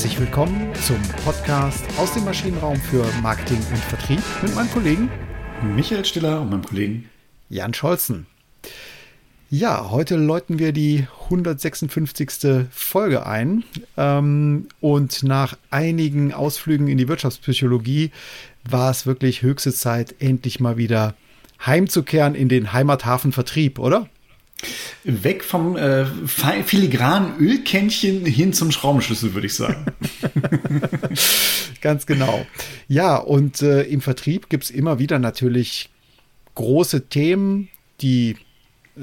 Herzlich willkommen zum Podcast aus dem Maschinenraum für Marketing und Vertrieb mit meinem Kollegen Michael Stiller und meinem Kollegen Jan Scholzen. Ja, heute läuten wir die 156. Folge ein. Ähm, und nach einigen Ausflügen in die Wirtschaftspsychologie war es wirklich höchste Zeit, endlich mal wieder heimzukehren in den Heimathafenvertrieb, oder? Weg vom äh, filigranen Ölkännchen hin zum Schraubenschlüssel, würde ich sagen. Ganz genau. Ja, und äh, im Vertrieb gibt es immer wieder natürlich große Themen, die äh,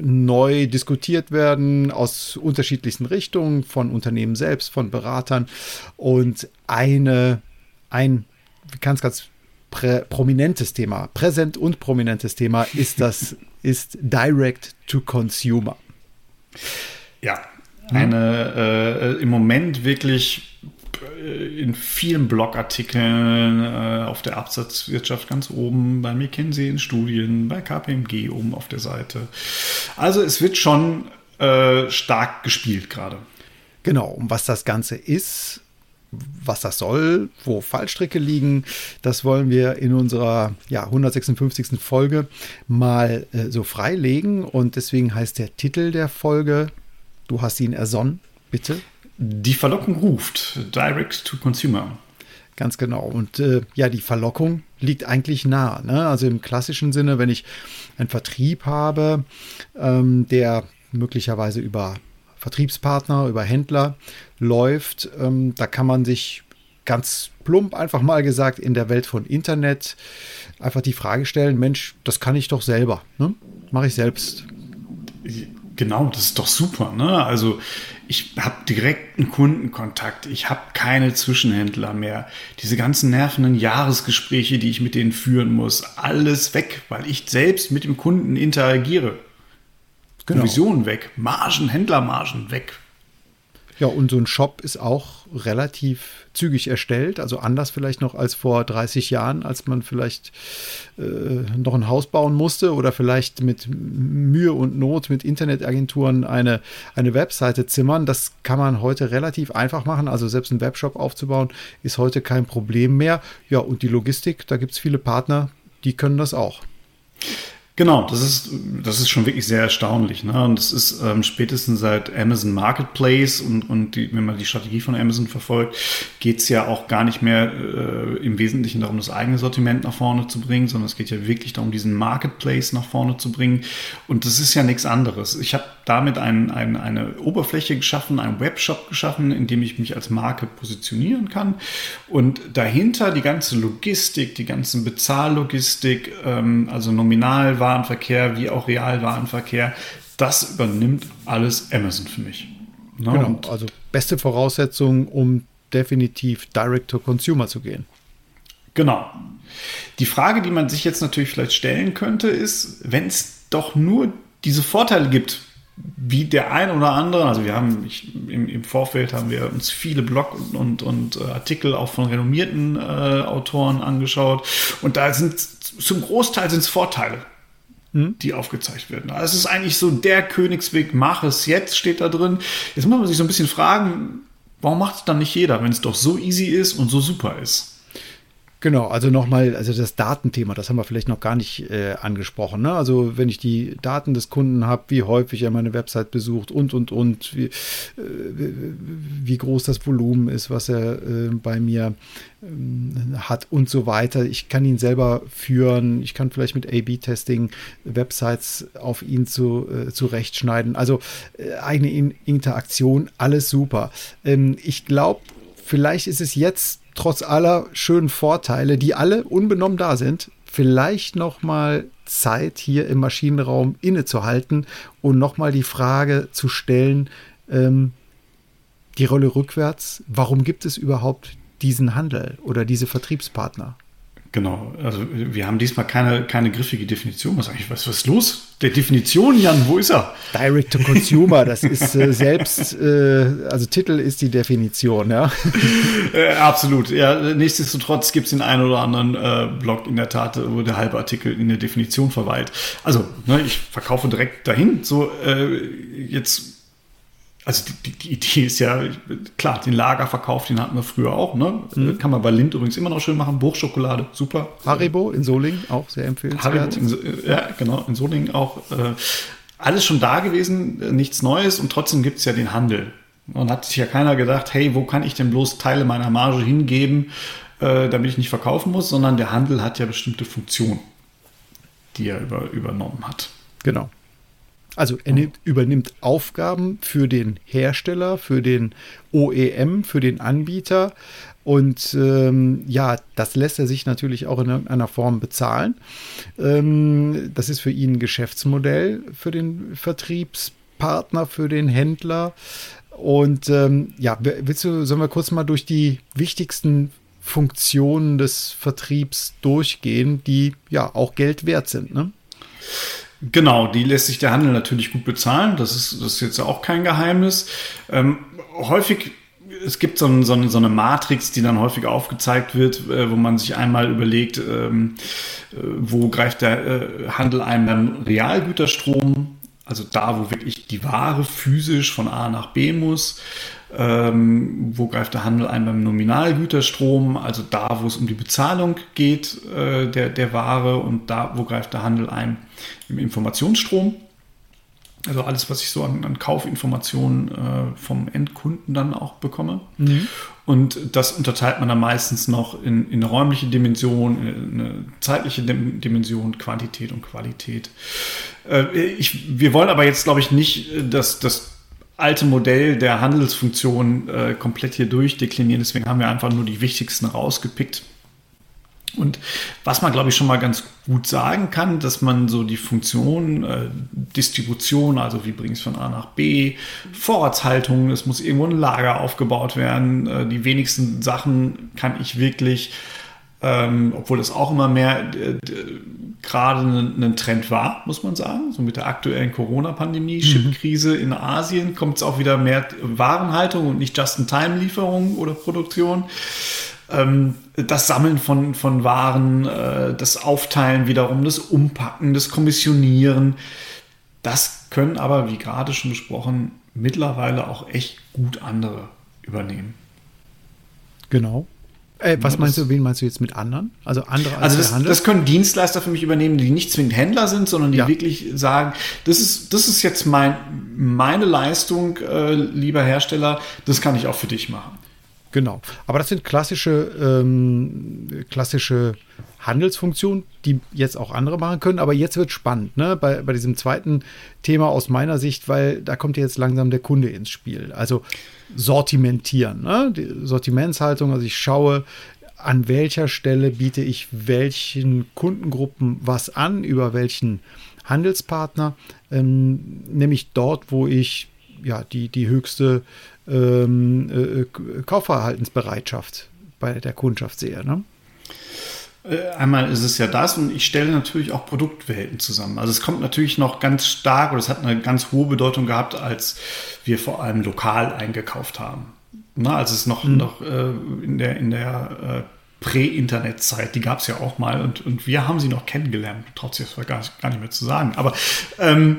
neu diskutiert werden aus unterschiedlichsten Richtungen, von Unternehmen selbst, von Beratern. Und eine, ein ganz, ganz prominentes Thema, präsent und prominentes Thema ist das ist Direct to Consumer. Ja, eine äh, im Moment wirklich äh, in vielen Blogartikeln äh, auf der Absatzwirtschaft ganz oben, bei McKinsey in Studien, bei KPMG oben auf der Seite. Also es wird schon äh, stark gespielt gerade. Genau, und was das Ganze ist, was das soll, wo Fallstricke liegen, das wollen wir in unserer ja, 156. Folge mal äh, so freilegen. Und deswegen heißt der Titel der Folge, du hast ihn ersonnen, bitte. Die Verlockung ruft, Direct to Consumer. Ganz genau. Und äh, ja, die Verlockung liegt eigentlich nah. Ne? Also im klassischen Sinne, wenn ich einen Vertrieb habe, ähm, der möglicherweise über Vertriebspartner, über Händler läuft. Ähm, da kann man sich ganz plump einfach mal gesagt in der Welt von Internet einfach die Frage stellen, Mensch, das kann ich doch selber. Ne? Mache ich selbst. Genau, das ist doch super. Ne? Also ich habe direkten Kundenkontakt, ich habe keine Zwischenhändler mehr. Diese ganzen nervenden Jahresgespräche, die ich mit denen führen muss, alles weg, weil ich selbst mit dem Kunden interagiere. Genau. Provisionen weg, Margen, Händlermargen weg. Ja, und so ein Shop ist auch relativ zügig erstellt, also anders vielleicht noch als vor 30 Jahren, als man vielleicht äh, noch ein Haus bauen musste oder vielleicht mit Mühe und Not mit Internetagenturen eine, eine Webseite zimmern. Das kann man heute relativ einfach machen. Also selbst einen Webshop aufzubauen ist heute kein Problem mehr. Ja, und die Logistik, da gibt es viele Partner, die können das auch. Genau, das ist, das ist schon wirklich sehr erstaunlich. Ne? Und das ist ähm, spätestens seit Amazon Marketplace und, und die, wenn man die Strategie von Amazon verfolgt, geht es ja auch gar nicht mehr äh, im Wesentlichen darum, das eigene Sortiment nach vorne zu bringen, sondern es geht ja wirklich darum, diesen Marketplace nach vorne zu bringen. Und das ist ja nichts anderes. Ich habe damit ein, ein, eine Oberfläche geschaffen, einen Webshop geschaffen, in dem ich mich als Marke positionieren kann. Und dahinter die ganze Logistik, die ganze Bezahllogistik, ähm, also Nominalware, Warenverkehr wie auch Realwarenverkehr, das übernimmt alles Amazon für mich. Ne? Genau, also beste Voraussetzung, um definitiv direct to consumer zu gehen. Genau. Die Frage, die man sich jetzt natürlich vielleicht stellen könnte, ist, wenn es doch nur diese Vorteile gibt, wie der ein oder andere, also wir haben ich, im, im, Vorfeld haben wir uns viele Blog und, und, und äh, Artikel auch von renommierten äh, Autoren angeschaut und da sind zum Großteil sind es Vorteile hm? die aufgezeigt werden. Also es ist eigentlich so der Königsweg, mach es jetzt, steht da drin. Jetzt muss man sich so ein bisschen fragen, warum macht es dann nicht jeder, wenn es doch so easy ist und so super ist? Genau, also nochmal, also das Datenthema, das haben wir vielleicht noch gar nicht äh, angesprochen. Ne? Also wenn ich die Daten des Kunden habe, wie häufig er meine Website besucht und, und, und, wie, äh, wie groß das Volumen ist, was er äh, bei mir ähm, hat und so weiter. Ich kann ihn selber führen, ich kann vielleicht mit A-B-Testing Websites auf ihn zu, äh, zurechtschneiden. Also äh, eigene In Interaktion, alles super. Ähm, ich glaube, vielleicht ist es jetzt trotz aller schönen Vorteile, die alle unbenommen da sind, vielleicht noch mal Zeit hier im Maschinenraum innezuhalten und noch mal die Frage zu stellen, ähm, die Rolle rückwärts, warum gibt es überhaupt diesen Handel oder diese Vertriebspartner? Genau, also wir haben diesmal keine, keine griffige Definition. Was eigentlich, was, was ist los? Der Definition, Jan, wo ist er? Direct to Consumer, das ist äh, selbst, äh, also Titel ist die Definition, ja. Äh, absolut, ja. Nichtsdestotrotz gibt es den einen oder anderen äh, Blog in der Tat, wo der halbe Artikel in der Definition verweilt. Also, ne, ich verkaufe direkt dahin. So, äh, jetzt also die, die, Idee ist ja, klar, den Lagerverkauf, den hatten wir früher auch. Ne? Mhm. Kann man bei Lind übrigens immer noch schön machen. Buchschokolade, super. Haribo in Solingen, auch sehr empfehlenswert. Haribo in, ja, genau, in Solingen auch. Äh, alles schon da gewesen, nichts Neues und trotzdem gibt es ja den Handel. Und hat sich ja keiner gedacht, hey, wo kann ich denn bloß Teile meiner Marge hingeben, äh, damit ich nicht verkaufen muss, sondern der Handel hat ja bestimmte Funktionen, die er über, übernommen hat. Genau. Also er nimmt, übernimmt Aufgaben für den Hersteller, für den OEM, für den Anbieter. Und ähm, ja, das lässt er sich natürlich auch in irgendeiner Form bezahlen. Ähm, das ist für ihn ein Geschäftsmodell für den Vertriebspartner, für den Händler. Und ähm, ja, willst du, sollen wir kurz mal durch die wichtigsten Funktionen des Vertriebs durchgehen, die ja auch Geld wert sind, ne? Genau, die lässt sich der Handel natürlich gut bezahlen. Das ist, das ist jetzt auch kein Geheimnis. Ähm, häufig es gibt so, ein, so, eine, so, eine, Matrix, die dann häufig aufgezeigt wird, äh, wo man sich einmal überlegt, ähm, äh, wo greift der äh, Handel ein beim Realgüterstrom, also da, wo wirklich die Ware physisch von A nach B muss. Ähm, wo greift der Handel ein beim Nominalgüterstrom, also da, wo es um die Bezahlung geht äh, der, der Ware und da, wo greift der Handel ein im Informationsstrom. Also alles, was ich so an, an Kaufinformationen äh, vom Endkunden dann auch bekomme. Mhm. Und das unterteilt man dann meistens noch in, in eine räumliche Dimension, eine zeitliche Dimension, Quantität und Qualität. Äh, ich, wir wollen aber jetzt, glaube ich, nicht das, das alte Modell der Handelsfunktion äh, komplett hier durchdeklinieren. Deswegen haben wir einfach nur die wichtigsten rausgepickt. Und was man, glaube ich, schon mal ganz gut sagen kann, dass man so die Funktion äh, Distribution, also wie bringe ich es von A nach B, Vorratshaltung, es muss irgendwo ein Lager aufgebaut werden. Äh, die wenigsten Sachen kann ich wirklich, ähm, obwohl das auch immer mehr äh, gerade ein, ein, Trend war, muss man sagen. So mit der aktuellen Corona-Pandemie, mhm. Chipkrise in Asien kommt es auch wieder mehr Warenhaltung und nicht Just-in-Time-Lieferung oder Produktion ähm, das Sammeln von, von Waren, äh, das Aufteilen wiederum, das Umpacken, das Kommissionieren. Das können aber, wie gerade schon besprochen, mittlerweile auch echt gut andere übernehmen. Genau. Äh, was meinst du, wen meinst du jetzt mit anderen? Also andere als also das, Handel? das können Dienstleister für mich übernehmen, die nicht zwingend Händler sind, sondern die ja. wirklich sagen, das ist, das ist jetzt mein, meine Leistung, äh, lieber Hersteller, das kann ich auch für dich machen. Genau. Aber das sind klassische, ähm, klassische Handelsfunktionen, die jetzt auch andere machen können. Aber jetzt wird spannend, ne? Bei, bei diesem zweiten Thema aus meiner Sicht, weil da kommt jetzt langsam der Kunde ins Spiel. Also sortimentieren, ne? Die Sortimentshaltung, also ich schaue, an welcher Stelle biete ich welchen Kundengruppen was an, über welchen Handelspartner, ähm, nämlich dort, wo ich ja die, die höchste ähm, äh, Kaufverhaltensbereitschaft bei der Kundschaft sehe. Ne? Äh, einmal ist es ja das und ich stelle natürlich auch Produktwelten zusammen. Also es kommt natürlich noch ganz stark oder es hat eine ganz hohe Bedeutung gehabt, als wir vor allem lokal eingekauft haben. Na, als es noch, mhm. noch äh, in der, in der äh, Prä-Internet-Zeit, die gab es ja auch mal und, und wir haben sie noch kennengelernt, trotzdem ist gar nicht, gar nicht mehr zu sagen. Aber ähm,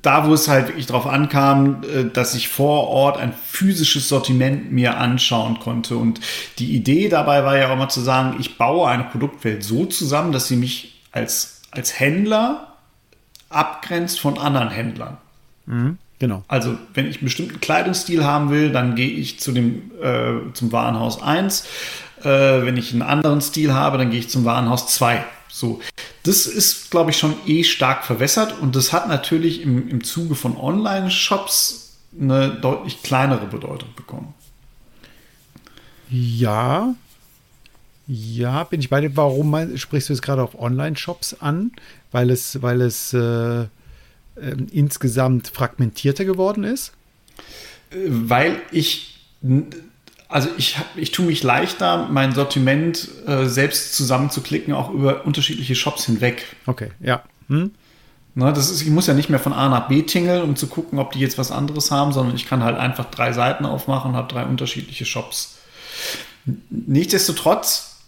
da, wo es halt wirklich darauf ankam, äh, dass ich vor Ort ein physisches Sortiment mir anschauen konnte. Und die Idee dabei war ja auch mal zu sagen, ich baue eine Produktwelt so zusammen, dass sie mich als, als Händler abgrenzt von anderen Händlern. Mhm, genau. Also, wenn ich einen bestimmten Kleidungsstil haben will, dann gehe ich zu dem, äh, zum Warenhaus 1. Äh, wenn ich einen anderen Stil habe, dann gehe ich zum Warenhaus 2. So, das ist, glaube ich, schon eh stark verwässert und das hat natürlich im, im Zuge von Online-Shops eine deutlich kleinere Bedeutung bekommen. Ja, ja, bin ich bei dir. Warum mein, sprichst du jetzt gerade auf Online-Shops an? Weil es, weil es äh, äh, insgesamt fragmentierter geworden ist? Äh, weil ich also ich, ich tue mich leichter, mein Sortiment äh, selbst zusammenzuklicken, auch über unterschiedliche Shops hinweg. Okay, ja. Hm? Na, das ist, ich muss ja nicht mehr von A nach B tingeln, um zu gucken, ob die jetzt was anderes haben, sondern ich kann halt einfach drei Seiten aufmachen und habe drei unterschiedliche Shops. Nichtsdestotrotz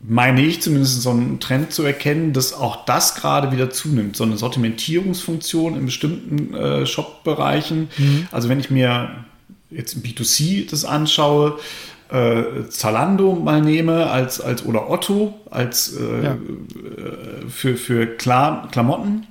meine ich zumindest so einen Trend zu erkennen, dass auch das gerade wieder zunimmt. So eine Sortimentierungsfunktion in bestimmten äh, Shop-Bereichen. Mhm. Also wenn ich mir jetzt im B2C das anschaue, äh, Zalando mal nehme als, als oder Otto als äh, ja. Äh, für, für Klar, Klamotten,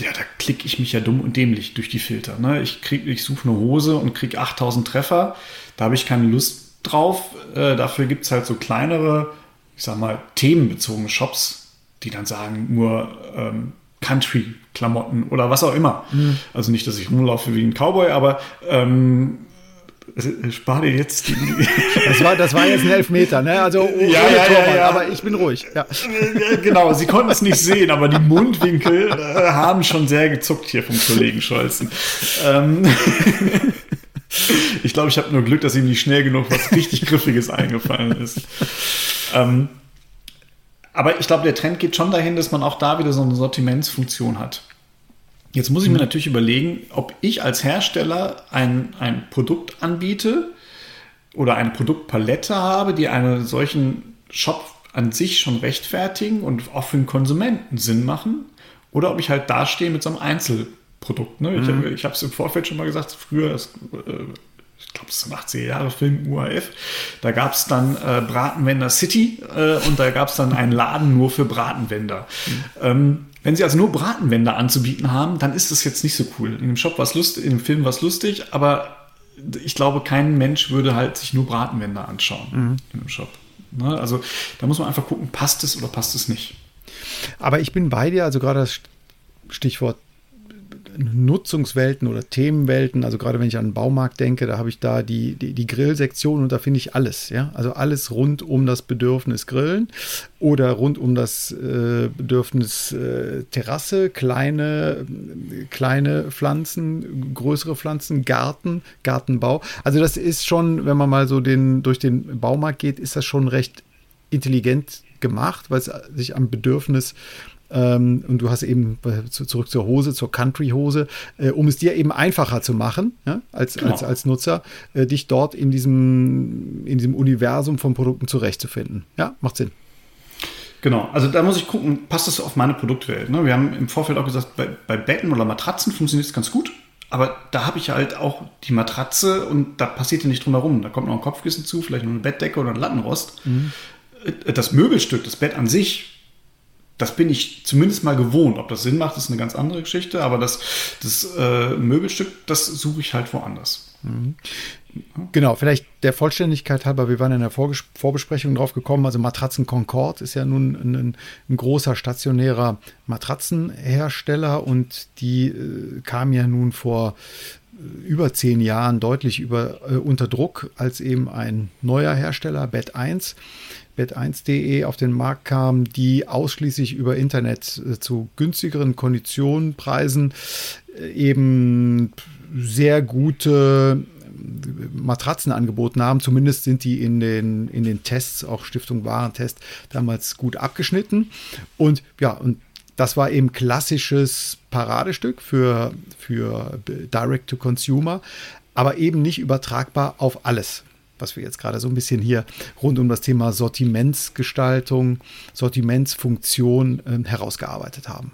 ja, da klicke ich mich ja dumm und dämlich durch die Filter. Ne? Ich, ich suche eine Hose und kriege 8000 Treffer. Da habe ich keine Lust drauf. Äh, dafür gibt es halt so kleinere, ich sag mal, themenbezogene Shops, die dann sagen, nur ähm, Country-Klamotten oder was auch immer. Mhm. Also nicht, dass ich rumlaufe wie ein Cowboy, aber ähm, spar dir jetzt die. Das war, das war jetzt ein Elfmeter, ne? Also ohne ja, ja, Torwart, ja, aber ich bin ruhig. Ja. Genau, sie konnten es nicht sehen, aber die Mundwinkel äh, haben schon sehr gezuckt hier vom Kollegen Scholzen. Ähm, ich glaube, ich habe nur Glück, dass ihm nicht schnell genug was richtig Griffiges eingefallen ist. Ähm, aber ich glaube, der Trend geht schon dahin, dass man auch da wieder so eine Sortimentsfunktion hat. Jetzt muss ich mir mhm. natürlich überlegen, ob ich als Hersteller ein, ein Produkt anbiete oder eine Produktpalette habe, die einen solchen Shop an sich schon rechtfertigen und auch für den Konsumenten Sinn machen. Oder ob ich halt dastehe mit so einem Einzelprodukt. Produkt. Ne? Mhm. Ich, ich habe es im Vorfeld schon mal gesagt, früher, das, äh, ich glaube, es ist ein 80er Jahre Film UAF, da gab es dann äh, Bratenwender City äh, und da gab es dann einen Laden nur für Bratenwender. Mhm. Ähm, wenn sie also nur Bratenwender anzubieten haben, dann ist das jetzt nicht so cool. In dem Shop war es lustig, in dem Film war es lustig, aber ich glaube, kein Mensch würde halt sich nur Bratenwender anschauen mhm. in dem Shop. Ne? Also da muss man einfach gucken, passt es oder passt es nicht. Aber ich bin bei dir, also gerade das Stichwort Nutzungswelten oder Themenwelten. Also gerade wenn ich an den Baumarkt denke, da habe ich da die, die, die Grillsektion und da finde ich alles. Ja? Also alles rund um das Bedürfnis Grillen oder rund um das äh, Bedürfnis äh, Terrasse, kleine, kleine Pflanzen, größere Pflanzen, Garten, Gartenbau. Also das ist schon, wenn man mal so den, durch den Baumarkt geht, ist das schon recht intelligent gemacht, weil es sich am Bedürfnis äh, ähm, und du hast eben äh, zurück zur Hose, zur Country-Hose, äh, um es dir eben einfacher zu machen, ja, als, genau. als, als Nutzer, äh, dich dort in diesem, in diesem Universum von Produkten zurechtzufinden. Ja, macht Sinn. Genau, also da muss ich gucken, passt das auf meine Produktwelt. Ne? Wir haben im Vorfeld auch gesagt, bei, bei Betten oder Matratzen funktioniert es ganz gut. Aber da habe ich halt auch die Matratze und da passiert ja nicht drum herum. Da kommt noch ein Kopfkissen zu, vielleicht noch eine Bettdecke oder ein Lattenrost. Mhm. Äh, das Möbelstück, das Bett an sich, das bin ich zumindest mal gewohnt. Ob das Sinn macht, ist eine ganz andere Geschichte, aber das, das äh, Möbelstück, das suche ich halt woanders. Mhm. Genau, vielleicht der Vollständigkeit halber, wir waren in der Vorges Vorbesprechung drauf gekommen, also Matratzen Concord ist ja nun ein, ein großer stationärer Matratzenhersteller und die äh, kam ja nun vor über zehn Jahren deutlich über, äh, unter Druck, als eben ein neuer Hersteller, Bed 1, bet1.de auf den Markt kam, die ausschließlich über Internet äh, zu günstigeren Konditionen, Preisen äh, eben sehr gute äh, Matratzen angeboten haben. Zumindest sind die in den, in den Tests, auch Stiftung Warentest, damals gut abgeschnitten. Und ja, und das war eben klassisches Paradestück für, für Direct-to-Consumer, aber eben nicht übertragbar auf alles was wir jetzt gerade so ein bisschen hier rund um das Thema Sortimentsgestaltung, Sortimentsfunktion äh, herausgearbeitet haben.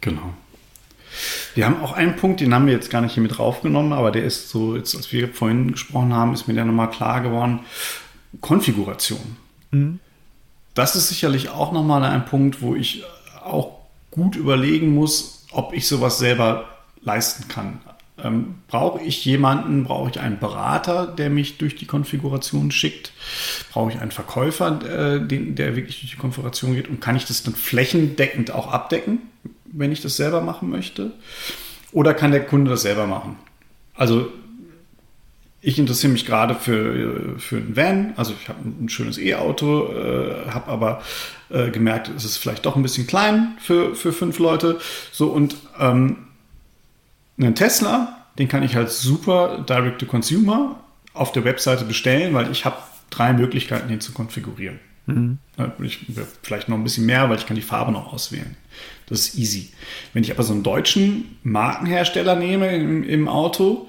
Genau. Wir haben auch einen Punkt, den haben wir jetzt gar nicht hier mit draufgenommen, aber der ist so, jetzt, als wir vorhin gesprochen haben, ist mir der nochmal klar geworden. Konfiguration. Mhm. Das ist sicherlich auch nochmal ein Punkt, wo ich auch gut überlegen muss, ob ich sowas selber leisten kann. Ähm, brauche ich jemanden, brauche ich einen Berater, der mich durch die Konfiguration schickt? Brauche ich einen Verkäufer, äh, der wirklich durch die Konfiguration geht? Und kann ich das dann flächendeckend auch abdecken, wenn ich das selber machen möchte? Oder kann der Kunde das selber machen? Also ich interessiere mich gerade für, für einen Van, also ich habe ein schönes E-Auto, äh, habe aber äh, gemerkt, es ist vielleicht doch ein bisschen klein für, für fünf Leute. So und ähm, einen Tesla, den kann ich halt super Direct to Consumer auf der Webseite bestellen, weil ich habe drei Möglichkeiten, den zu konfigurieren. Mhm. Ich, vielleicht noch ein bisschen mehr, weil ich kann die Farbe noch auswählen. Das ist easy. Wenn ich aber so einen deutschen Markenhersteller nehme im, im Auto,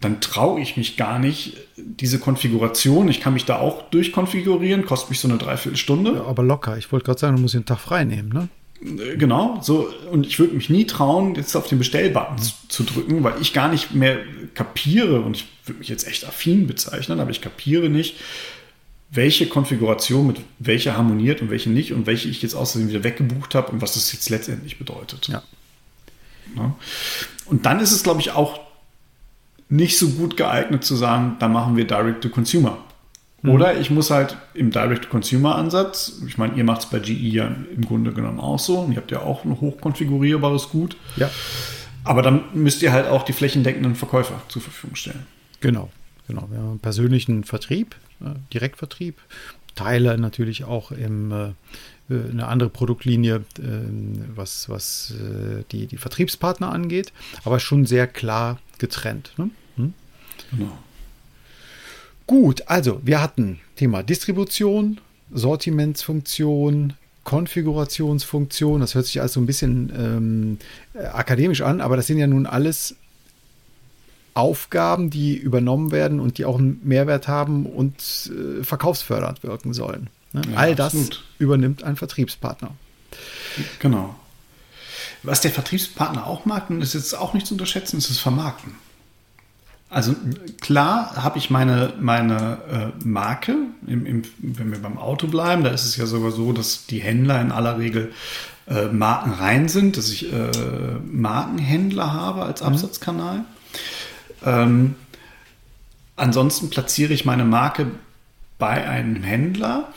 dann traue ich mich gar nicht, diese Konfiguration, ich kann mich da auch durchkonfigurieren, kostet mich so eine Dreiviertelstunde. Ja, aber locker. Ich wollte gerade sagen, du musst den Tag frei nehmen, ne? Äh, genau, so, und ich würde mich nie trauen, jetzt auf den Bestellbutton zu, zu, drücken, weil ich gar nicht mehr kapiere, und ich würde mich jetzt echt affin bezeichnen, aber ich kapiere nicht, welche Konfiguration mit welcher harmoniert und welche nicht und welche ich jetzt außerdem wieder weggebucht habe und was das jetzt letztendlich bedeutet. Ja. ja. Und dann ist es, glaube ich, auch nicht so gut geeignet zu sagen, da machen wir Direct-to-Consumer. Mhm. Oder ich muss halt im Direct-to-Consumer-Ansatz, ich meine, ihr macht es bei GE ja im Grunde genommen auch so, und ihr habt ja auch ein hochkonfigurierbares Gut. Ja. Aber dann müsst ihr halt auch die flächendeckenden Verkäufer zur Verfügung stellen. Genau, genau. Wir haben einen persönlichen Vertrieb, äh, Direktvertrieb, Teile natürlich auch im äh, eine andere Produktlinie, äh, was, was äh, die, die Vertriebspartner angeht, aber schon sehr klar getrennt. Ne? Hm? Genau. Gut, also wir hatten Thema Distribution, Sortimentsfunktion, Konfigurationsfunktion. Das hört sich also ein bisschen ähm, akademisch an, aber das sind ja nun alles Aufgaben, die übernommen werden und die auch einen Mehrwert haben und äh, verkaufsfördernd wirken sollen. Ne? Ja, All das absolut. übernimmt ein Vertriebspartner. Genau. Was der Vertriebspartner auch mag, und ist jetzt auch nicht zu unterschätzen, ist das Vermarkten. Also klar habe ich meine, meine äh, Marke, im, im, wenn wir beim Auto bleiben, da ist es ja sogar so, dass die Händler in aller Regel äh, markenrein sind, dass ich äh, Markenhändler habe als mhm. Absatzkanal. Mhm. Ähm, ansonsten platziere ich meine Marke bei einem Händler.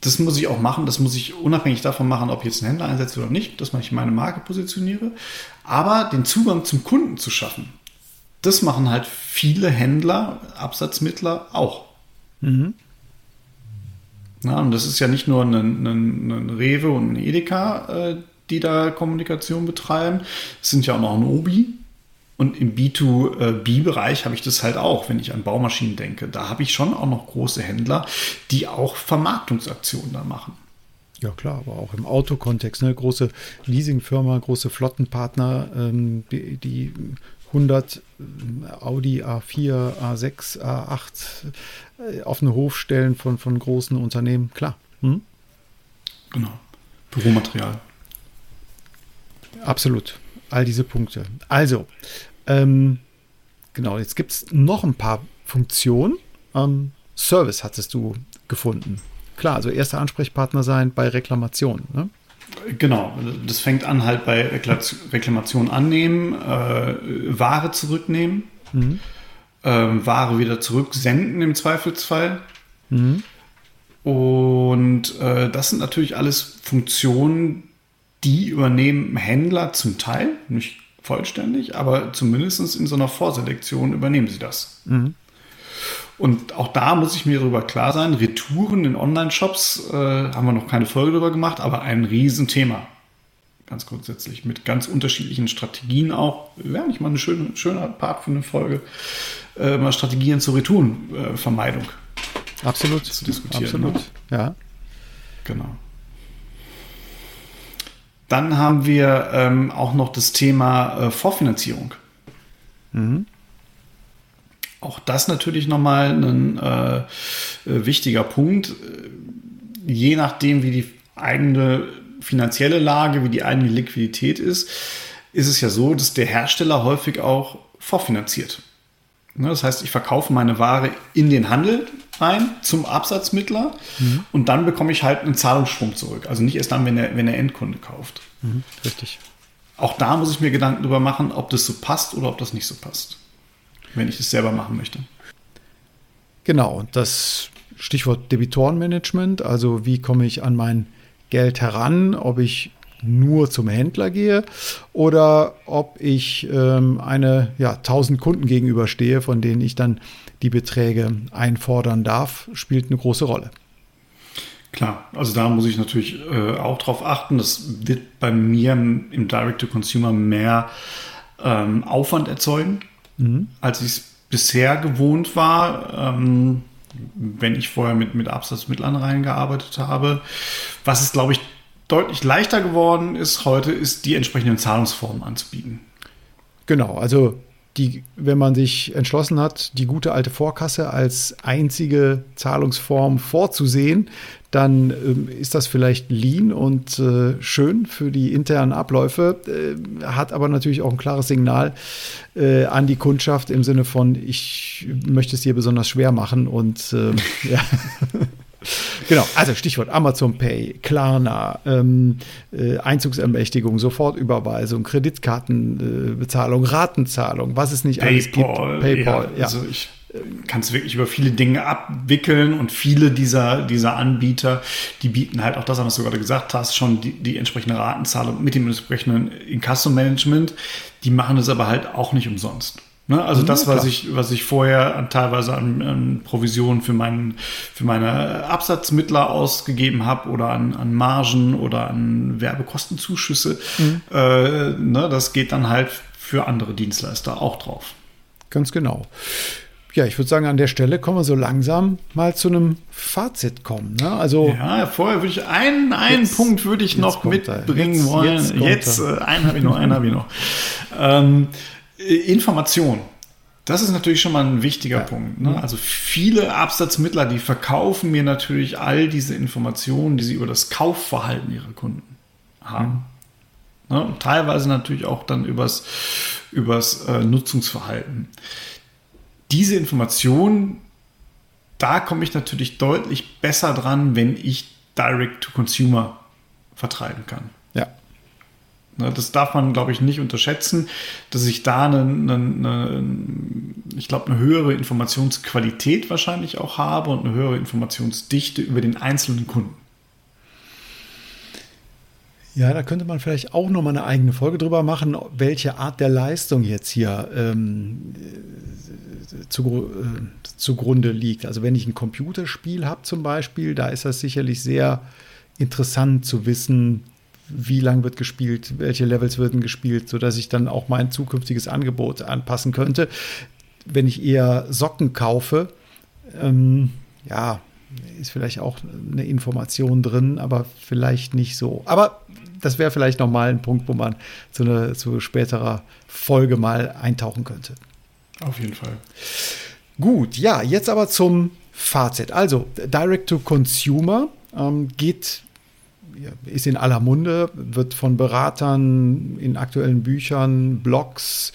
Das muss ich auch machen, das muss ich unabhängig davon machen, ob ich jetzt einen Händler einsetze oder nicht, dass ich meine Marke positioniere. Aber den Zugang zum Kunden zu schaffen, das machen halt viele Händler, Absatzmittler auch. Mhm. Na, und das ist ja nicht nur ein, ein, ein Rewe und ein Edeka, äh, die da Kommunikation betreiben. Es sind ja auch noch ein Obi. Und im B2B-Bereich habe ich das halt auch, wenn ich an Baumaschinen denke. Da habe ich schon auch noch große Händler, die auch Vermarktungsaktionen da machen. Ja klar, aber auch im Autokontext, ne? große Leasingfirma, große Flottenpartner, ähm, die, die 100 äh, Audi A4, A6, A8 auf den Hof stellen von, von großen Unternehmen, klar. Hm? Genau. Büromaterial. Absolut. All diese Punkte. Also, ähm, genau, jetzt gibt es noch ein paar Funktionen. Ähm, Service hattest du gefunden. Klar, also erster Ansprechpartner sein bei Reklamationen. Ne? Genau, das fängt an halt bei Reklamation annehmen, äh, Ware zurücknehmen, mhm. äh, Ware wieder zurücksenden im Zweifelsfall. Mhm. Und äh, das sind natürlich alles Funktionen, die übernehmen Händler zum Teil, nicht vollständig, aber zumindest in so einer Vorselektion übernehmen sie das. Mhm. Und auch da muss ich mir darüber klar sein, Retouren in Online-Shops, äh, haben wir noch keine Folge darüber gemacht, aber ein Riesenthema. Ganz grundsätzlich, mit ganz unterschiedlichen Strategien auch. Wäre nicht mal ein schöner, schöner Part für eine Folge, äh, mal Strategien zur Retourenvermeidung. Äh, absolut. Zu diskutieren. Absolut, ne? ja. Genau. Dann haben wir ähm, auch noch das Thema äh, Vorfinanzierung. Mhm. Auch das natürlich nochmal ein äh, äh, wichtiger Punkt. Je nachdem, wie die eigene finanzielle Lage, wie die eigene Liquidität ist, ist es ja so, dass der Hersteller häufig auch vorfinanziert. Ne, das heißt, ich verkaufe meine Ware in den Handel rein zum Absatzmittler mhm. und dann bekomme ich halt einen Zahlungssprung zurück. Also nicht erst dann, wenn der, wenn der Endkunde kauft. Mhm, richtig. Auch da muss ich mir Gedanken darüber machen, ob das so passt oder ob das nicht so passt, wenn ich das selber machen möchte. Genau, und das Stichwort Debitorenmanagement, also wie komme ich an mein Geld heran, ob ich nur zum Händler gehe oder ob ich ähm, eine ja, 1000 Kunden gegenüberstehe, von denen ich dann die Beträge einfordern darf, spielt eine große Rolle. Klar, also da muss ich natürlich äh, auch drauf achten. Das wird bei mir im, im Direct-to-Consumer mehr ähm, Aufwand erzeugen, mhm. als ich es bisher gewohnt war. Ähm, wenn ich vorher mit, mit Absatzmitteln reingearbeitet habe. Was es, glaube ich, deutlich leichter geworden ist heute, ist die entsprechenden Zahlungsformen anzubieten. Genau, also die, wenn man sich entschlossen hat, die gute alte Vorkasse als einzige Zahlungsform vorzusehen, dann ähm, ist das vielleicht lean und äh, schön für die internen Abläufe, äh, hat aber natürlich auch ein klares Signal äh, an die Kundschaft im Sinne von, ich möchte es dir besonders schwer machen und ähm, ja. Genau, also Stichwort Amazon Pay, Klarna, ähm, äh, Einzugsermächtigung, Sofortüberweisung, Kreditkartenbezahlung, äh, Ratenzahlung, was es nicht Paypal, alles gibt. PayPal, ja. ja. Also ich kann es wirklich über viele Dinge abwickeln und viele dieser, dieser Anbieter, die bieten halt auch das an, was du gerade gesagt hast, schon die, die entsprechende Ratenzahlung mit dem entsprechenden Inkasso-Management. Die machen es aber halt auch nicht umsonst. Ne? Also mhm, das, was ich, was ich vorher an, teilweise an, an Provisionen für, meinen, für meine Absatzmittler ausgegeben habe oder an, an Margen oder an Werbekostenzuschüsse, mhm. äh, ne, das geht dann halt für andere Dienstleister auch drauf. Ganz genau. Ja, ich würde sagen, an der Stelle kommen wir so langsam mal zu einem Fazit kommen. Ne? Also ja, vorher würde ich einen, einen jetzt, Punkt würde ich noch mitbringen jetzt, wollen. Jetzt, jetzt äh, einen habe ich noch, einen habe ich noch. Ähm, äh, Information. Das ist natürlich schon mal ein wichtiger ja. Punkt. Ne? Also viele Absatzmittler, die verkaufen mir natürlich all diese Informationen, die sie über das Kaufverhalten ihrer Kunden haben. Mhm. Ne? Teilweise natürlich auch dann übers, übers äh, Nutzungsverhalten. Diese Informationen, da komme ich natürlich deutlich besser dran, wenn ich Direct-to-Consumer vertreiben kann. Ne, das darf man, glaube ich, nicht unterschätzen, dass ich da eine, eine, eine ich glaube, eine höhere Informationsqualität wahrscheinlich auch habe und eine höhere Informationsdichte über den einzelnen Kunden. Ja, da könnte man vielleicht auch noch mal eine eigene Folge drüber machen, welche Art der Leistung jetzt hier ähm, zu, äh, zugrunde liegt. Also wenn ich ein Computerspiel habe zum Beispiel, da ist das sicherlich sehr interessant zu wissen, wie lang wird gespielt, welche Levels werden gespielt, sodass ich dann auch mein zukünftiges Angebot anpassen könnte. Wenn ich eher Socken kaufe, ähm, ja, ist vielleicht auch eine Information drin, aber vielleicht nicht so. Aber das wäre vielleicht nochmal ein Punkt, wo man zu, einer, zu späterer Folge mal eintauchen könnte. Auf jeden Fall. Gut, ja, jetzt aber zum Fazit. Also, Direct to Consumer ähm, geht ist in aller Munde, wird von Beratern in aktuellen Büchern, Blogs,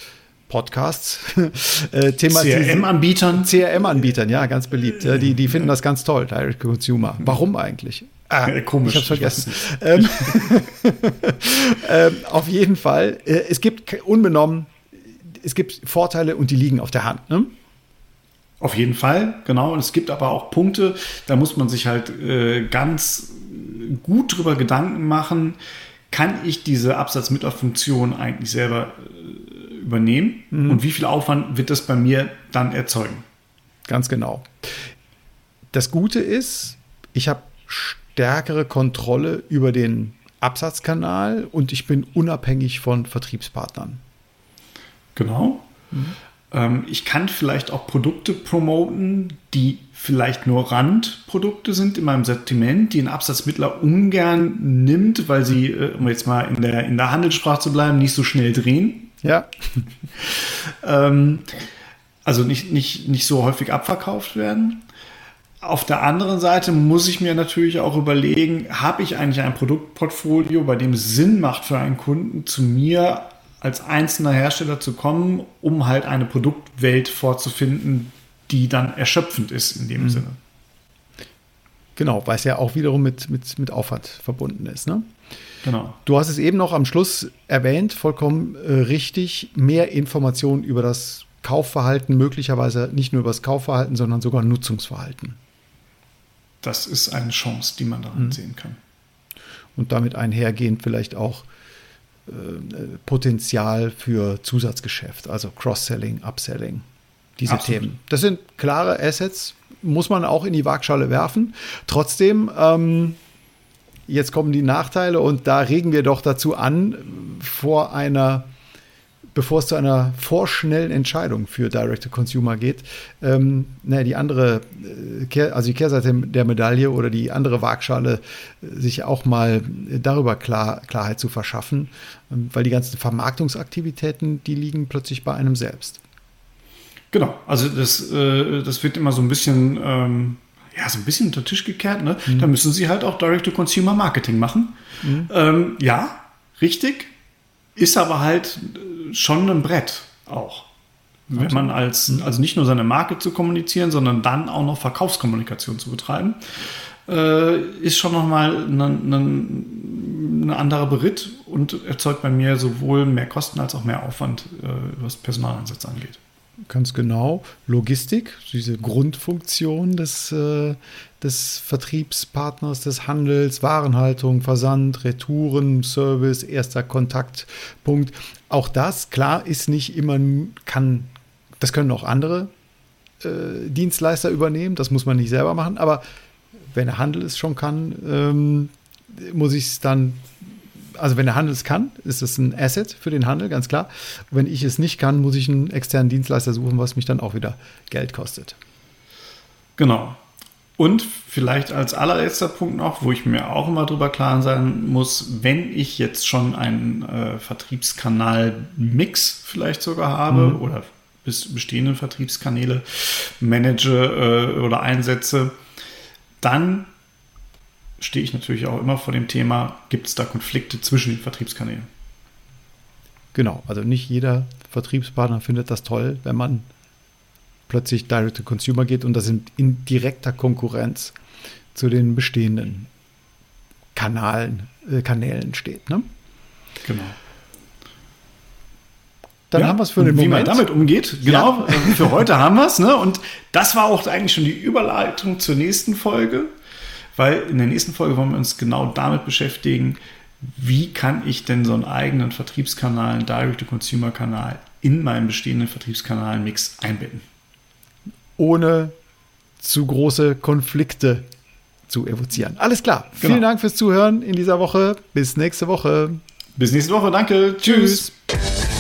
Podcasts äh, CRM-Anbietern? CRM-Anbietern, ja, ganz beliebt. Ja, die, die finden das ganz toll, Direct Consumer. Warum eigentlich? Ah, Komisch. Ich hab's vergessen. Ähm, ähm, auf jeden Fall. Äh, es gibt unbenommen, es gibt Vorteile und die liegen auf der Hand. Ne? Auf jeden Fall, genau. Und es gibt aber auch Punkte, da muss man sich halt äh, ganz gut drüber Gedanken machen, kann ich diese Absatzmittelfunktion eigentlich selber äh, übernehmen mhm. und wie viel Aufwand wird das bei mir dann erzeugen? Ganz genau. Das Gute ist, ich habe stärkere Kontrolle über den Absatzkanal und ich bin unabhängig von Vertriebspartnern. Genau. Mhm. Ähm, ich kann vielleicht auch Produkte promoten, die vielleicht nur Randprodukte sind in meinem Sortiment, die ein Absatzmittler ungern nimmt, weil sie, äh, um jetzt mal in der, in der Handelssprache zu bleiben, nicht so schnell drehen. Ja. ähm, also nicht, nicht, nicht so häufig abverkauft werden. Auf der anderen Seite muss ich mir natürlich auch überlegen, habe ich eigentlich ein Produktportfolio, bei dem es Sinn macht für einen Kunden, zu mir als einzelner Hersteller zu kommen, um halt eine Produktwelt vorzufinden, die dann erschöpfend ist in dem mhm. Sinne. Genau, weil es ja auch wiederum mit, mit, mit Aufwand verbunden ist. Ne? Genau. Du hast es eben noch am Schluss erwähnt, vollkommen äh, richtig, mehr Informationen über das Kaufverhalten, möglicherweise nicht nur über das Kaufverhalten, sondern sogar Nutzungsverhalten. Das ist eine Chance, die man daran mhm. sehen kann. Und damit einhergehend vielleicht auch Potenzial für Zusatzgeschäft, also Cross-Selling, Upselling, diese Absolut. Themen. Das sind klare Assets, muss man auch in die Waagschale werfen. Trotzdem, ähm, jetzt kommen die Nachteile und da regen wir doch dazu an, vor einer bevor es zu einer vorschnellen Entscheidung für Direct-to-Consumer geht, ähm, naja, die andere, äh, also die Kehrseite der Medaille oder die andere Waagschale, äh, sich auch mal darüber klar, Klarheit zu verschaffen, ähm, weil die ganzen Vermarktungsaktivitäten, die liegen plötzlich bei einem selbst. Genau, also das, äh, das wird immer so ein bisschen, ähm, ja, so ein bisschen unter den Tisch gekehrt. Ne? Mhm. Da müssen sie halt auch Direct-to-Consumer-Marketing machen. Mhm. Ähm, ja, richtig, ist aber halt schon ein Brett auch. Wenn man als, also nicht nur seine Marke zu kommunizieren, sondern dann auch noch Verkaufskommunikation zu betreiben, äh, ist schon nochmal ein, ein, ein anderer Beritt und erzeugt bei mir sowohl mehr Kosten als auch mehr Aufwand, äh, was Personaleinsatz angeht. Ganz genau. Logistik, diese Grundfunktion des, äh, des Vertriebspartners, des Handels, Warenhaltung, Versand, Retouren, Service, erster Kontaktpunkt. Auch das, klar, ist nicht immer, kann, das können auch andere äh, Dienstleister übernehmen, das muss man nicht selber machen, aber wenn der Handel es schon kann, ähm, muss ich es dann also wenn der Handel es kann, ist es ein Asset für den Handel, ganz klar. wenn ich es nicht kann, muss ich einen externen Dienstleister suchen, was mich dann auch wieder Geld kostet. Genau. Und vielleicht als allerletzter Punkt noch, wo ich mir auch immer drüber klar sein muss, wenn ich jetzt schon einen äh, Vertriebskanal-Mix vielleicht sogar habe mhm. oder bestehende Vertriebskanäle manage äh, oder einsetze, dann stehe ich natürlich auch immer vor dem Thema, gibt es da Konflikte zwischen den Vertriebskanälen? Genau, also nicht jeder Vertriebspartner findet das toll, wenn man plötzlich Direct to Consumer geht und das in, in direkter Konkurrenz zu den bestehenden Kanalen, äh, Kanälen steht. Ne? Genau. Dann ja, haben wir es für den Moment. Wie man damit umgeht, genau. Ja. Äh, für heute haben wir es. Ne? Und das war auch eigentlich schon die Überleitung zur nächsten Folge weil in der nächsten Folge wollen wir uns genau damit beschäftigen, wie kann ich denn so einen eigenen Vertriebskanal, einen Direct-to-Consumer-Kanal in meinen bestehenden Vertriebskanal-Mix einbinden. Ohne zu große Konflikte zu evozieren. Alles klar. Genau. Vielen Dank fürs Zuhören in dieser Woche. Bis nächste Woche. Bis nächste Woche. Danke. Tschüss. Tschüss.